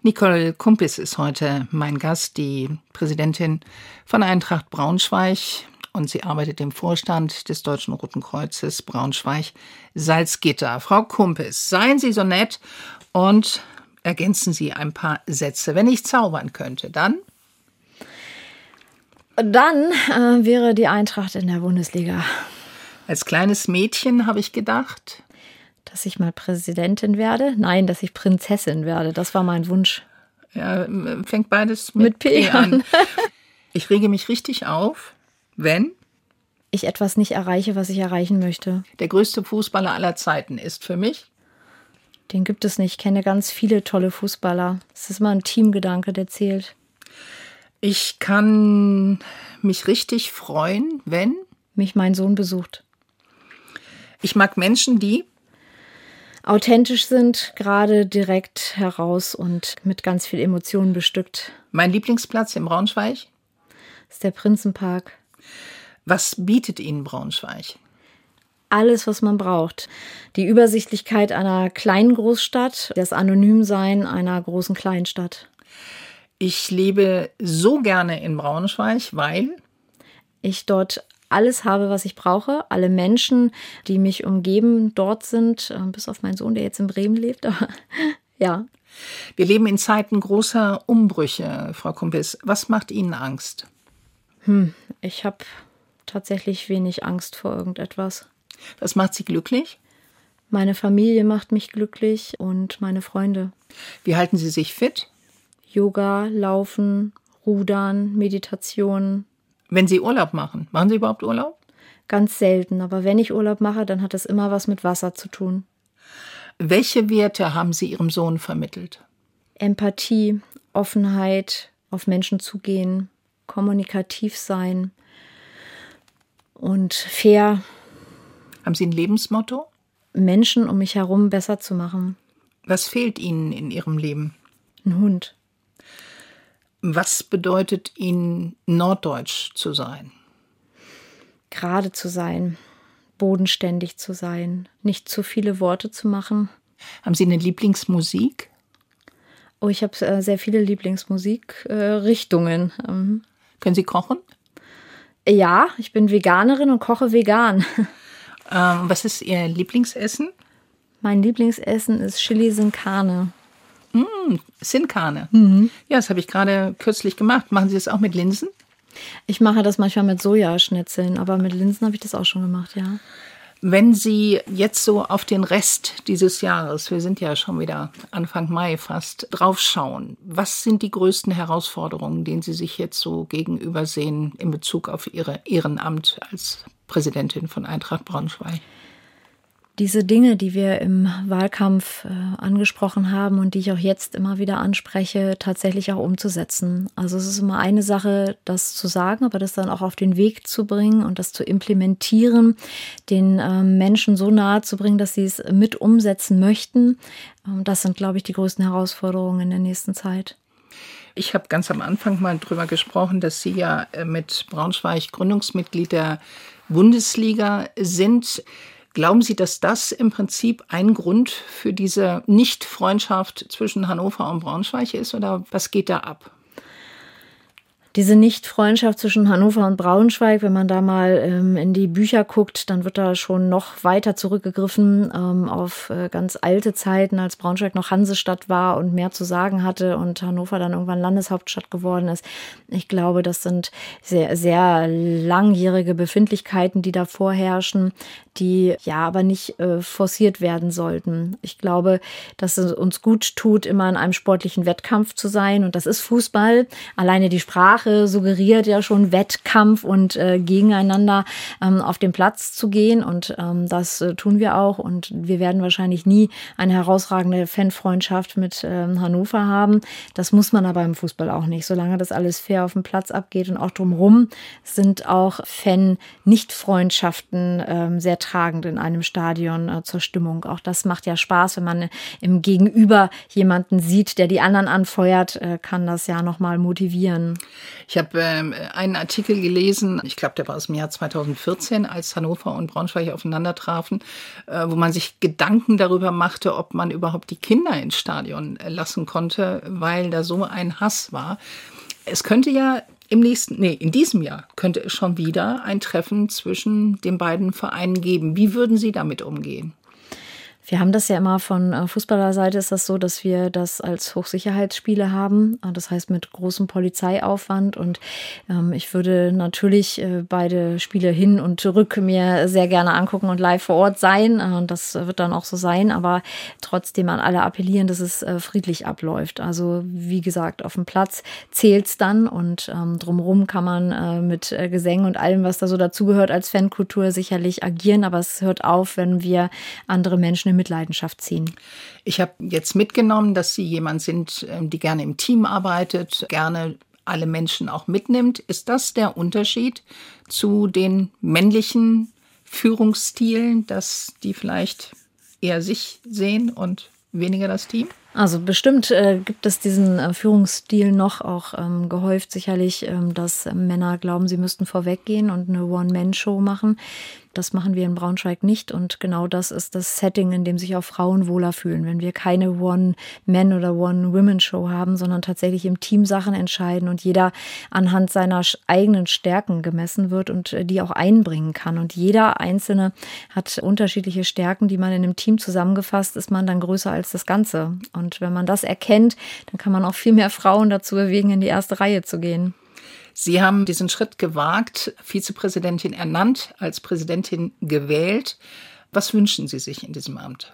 Speaker 2: Nicole Kumpis ist heute mein Gast, die Präsidentin von Eintracht Braunschweig. Und sie arbeitet im Vorstand des Deutschen Roten Kreuzes Braunschweig-Salzgitter. Frau Kumpis, seien Sie so nett und ergänzen Sie ein paar Sätze. Wenn ich zaubern könnte, dann?
Speaker 3: Dann äh, wäre die Eintracht in der Bundesliga.
Speaker 2: Als kleines Mädchen habe ich gedacht,
Speaker 3: dass ich mal Präsidentin werde. Nein, dass ich Prinzessin werde. Das war mein Wunsch.
Speaker 2: Ja, fängt beides mit, mit P, P an. Ich rege mich richtig auf, wenn
Speaker 3: ich etwas nicht erreiche, was ich erreichen möchte.
Speaker 2: Der größte Fußballer aller Zeiten ist für mich.
Speaker 3: Den gibt es nicht. Ich kenne ganz viele tolle Fußballer. Es ist immer ein Teamgedanke, der zählt.
Speaker 2: Ich kann mich richtig freuen, wenn
Speaker 3: mich mein Sohn besucht.
Speaker 2: Ich mag Menschen, die
Speaker 3: authentisch sind, gerade direkt heraus und mit ganz viel Emotionen bestückt.
Speaker 2: Mein Lieblingsplatz im Braunschweig?
Speaker 3: ist der Prinzenpark.
Speaker 2: Was bietet Ihnen Braunschweig?
Speaker 3: Alles, was man braucht. Die Übersichtlichkeit einer kleinen Großstadt, das Anonymsein einer großen Kleinstadt.
Speaker 2: Ich lebe so gerne in Braunschweig, weil
Speaker 3: ich dort alles habe, was ich brauche. Alle Menschen, die mich umgeben, dort sind, äh, bis auf meinen Sohn, der jetzt in Bremen lebt. Aber ja.
Speaker 2: Wir leben in Zeiten großer Umbrüche, Frau Kumpis. Was macht Ihnen Angst?
Speaker 3: Hm, ich habe tatsächlich wenig Angst vor irgendetwas.
Speaker 2: Was macht Sie glücklich?
Speaker 3: Meine Familie macht mich glücklich und meine Freunde.
Speaker 2: Wie halten Sie sich fit?
Speaker 3: Yoga, Laufen, Rudern, Meditation,
Speaker 2: wenn Sie Urlaub machen, machen Sie überhaupt Urlaub?
Speaker 3: Ganz selten, aber wenn ich Urlaub mache, dann hat es immer was mit Wasser zu tun.
Speaker 2: Welche Werte haben Sie Ihrem Sohn vermittelt?
Speaker 3: Empathie, Offenheit, auf Menschen zugehen, kommunikativ sein und fair.
Speaker 2: Haben Sie ein Lebensmotto?
Speaker 3: Menschen um mich herum besser zu machen.
Speaker 2: Was fehlt Ihnen in Ihrem Leben?
Speaker 3: Ein Hund.
Speaker 2: Was bedeutet Ihnen norddeutsch zu sein?
Speaker 3: Gerade zu sein, bodenständig zu sein, nicht zu viele Worte zu machen.
Speaker 2: Haben Sie eine Lieblingsmusik?
Speaker 3: Oh, ich habe äh, sehr viele Lieblingsmusikrichtungen. Äh, ähm.
Speaker 2: Können Sie kochen?
Speaker 3: Ja, ich bin Veganerin und koche vegan.
Speaker 2: Ähm, was ist Ihr Lieblingsessen?
Speaker 3: Mein Lieblingsessen ist Chili sin Carne.
Speaker 2: Mm, Sinkane. Mhm. Ja, das habe ich gerade kürzlich gemacht. Machen Sie das auch mit Linsen?
Speaker 3: Ich mache das manchmal mit Sojaschnitzeln, aber mit Linsen habe ich das auch schon gemacht, ja.
Speaker 2: Wenn Sie jetzt so auf den Rest dieses Jahres, wir sind ja schon wieder Anfang Mai fast, draufschauen, was sind die größten Herausforderungen, denen Sie sich jetzt so gegenüber sehen in Bezug auf Ihre Ehrenamt als Präsidentin von Eintracht Braunschweig?
Speaker 3: Diese Dinge, die wir im Wahlkampf äh, angesprochen haben und die ich auch jetzt immer wieder anspreche, tatsächlich auch umzusetzen. Also es ist immer eine Sache, das zu sagen, aber das dann auch auf den Weg zu bringen und das zu implementieren, den äh, Menschen so nahe zu bringen, dass sie es mit umsetzen möchten. Ähm, das sind, glaube ich, die größten Herausforderungen in der nächsten Zeit.
Speaker 2: Ich habe ganz am Anfang mal drüber gesprochen, dass Sie ja äh, mit Braunschweig Gründungsmitglied der Bundesliga sind. Glauben Sie, dass das im Prinzip ein Grund für diese Nicht-Freundschaft zwischen Hannover und Braunschweig ist oder was geht da ab?
Speaker 3: Diese Nicht-Freundschaft zwischen Hannover und Braunschweig, wenn man da mal ähm, in die Bücher guckt, dann wird da schon noch weiter zurückgegriffen ähm, auf äh, ganz alte Zeiten, als Braunschweig noch Hansestadt war und mehr zu sagen hatte und Hannover dann irgendwann Landeshauptstadt geworden ist. Ich glaube, das sind sehr, sehr langjährige Befindlichkeiten, die da vorherrschen, die ja aber nicht äh, forciert werden sollten. Ich glaube, dass es uns gut tut, immer in einem sportlichen Wettkampf zu sein und das ist Fußball. Alleine die Sprache Sprache suggeriert ja schon Wettkampf und äh, gegeneinander ähm, auf den Platz zu gehen. Und ähm, das äh, tun wir auch. Und wir werden wahrscheinlich nie eine herausragende Fanfreundschaft mit ähm, Hannover haben. Das muss man aber im Fußball auch nicht. Solange das alles fair auf dem Platz abgeht und auch drumherum sind auch Fan-Nicht-Freundschaften ähm, sehr tragend in einem Stadion äh, zur Stimmung. Auch das macht ja Spaß, wenn man im Gegenüber jemanden sieht, der die anderen anfeuert, äh, kann das ja nochmal motivieren.
Speaker 2: Ich habe ähm, einen Artikel gelesen, ich glaube, der war aus dem Jahr 2014, als Hannover und Braunschweig aufeinander trafen, äh, wo man sich Gedanken darüber machte, ob man überhaupt die Kinder ins Stadion lassen konnte, weil da so ein Hass war. Es könnte ja im nächsten, nee, in diesem Jahr könnte es schon wieder ein Treffen zwischen den beiden Vereinen geben. Wie würden Sie damit umgehen?
Speaker 3: Wir haben das ja immer von äh, Fußballerseite ist das so, dass wir das als Hochsicherheitsspiele haben. Äh, das heißt mit großem Polizeiaufwand. Und ähm, ich würde natürlich äh, beide Spiele hin und zurück mir sehr gerne angucken und live vor Ort sein. Äh, und das wird dann auch so sein. Aber trotzdem an alle appellieren, dass es äh, friedlich abläuft. Also wie gesagt, auf dem Platz zählt's dann und ähm, drumherum kann man äh, mit Gesängen und allem, was da so dazugehört als Fankultur sicherlich agieren. Aber es hört auf, wenn wir andere Menschen Mitleidenschaft ziehen.
Speaker 2: Ich habe jetzt mitgenommen, dass Sie jemand sind, ähm, die gerne im Team arbeitet, gerne alle Menschen auch mitnimmt. Ist das der Unterschied zu den männlichen Führungsstilen, dass die vielleicht eher sich sehen und weniger das Team?
Speaker 3: Also bestimmt äh, gibt es diesen äh, Führungsstil noch auch ähm, gehäuft sicherlich, ähm, dass Männer glauben, sie müssten vorweggehen und eine One-Man-Show machen. Das machen wir in Braunschweig nicht und genau das ist das Setting, in dem sich auch Frauen wohler fühlen. Wenn wir keine One-Man- oder One-Women-Show haben, sondern tatsächlich im Team Sachen entscheiden und jeder anhand seiner eigenen Stärken gemessen wird und äh, die auch einbringen kann. Und jeder Einzelne hat unterschiedliche Stärken, die man in einem Team zusammengefasst, ist man dann größer als das Ganze. Und wenn man das erkennt, dann kann man auch viel mehr Frauen dazu bewegen, in die erste Reihe zu gehen.
Speaker 2: Sie haben diesen Schritt gewagt, Vizepräsidentin ernannt, als Präsidentin gewählt. Was wünschen Sie sich in diesem Amt?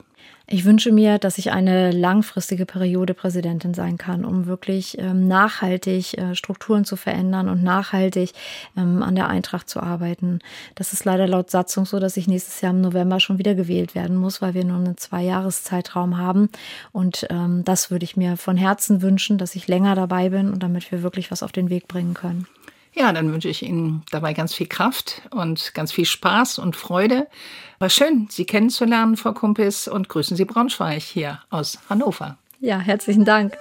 Speaker 3: Ich wünsche mir, dass ich eine langfristige Periode Präsidentin sein kann, um wirklich ähm, nachhaltig äh, Strukturen zu verändern und nachhaltig ähm, an der Eintracht zu arbeiten. Das ist leider laut Satzung so, dass ich nächstes Jahr im November schon wieder gewählt werden muss, weil wir nur einen Zwei-Jahres-Zeitraum haben. Und ähm, das würde ich mir von Herzen wünschen, dass ich länger dabei bin und damit wir wirklich was auf den Weg bringen können.
Speaker 2: Ja, dann wünsche ich Ihnen dabei ganz viel Kraft und ganz viel Spaß und Freude. War schön, Sie kennenzulernen, Frau Kumpis, und grüßen Sie Braunschweig hier aus Hannover.
Speaker 3: Ja, herzlichen Dank.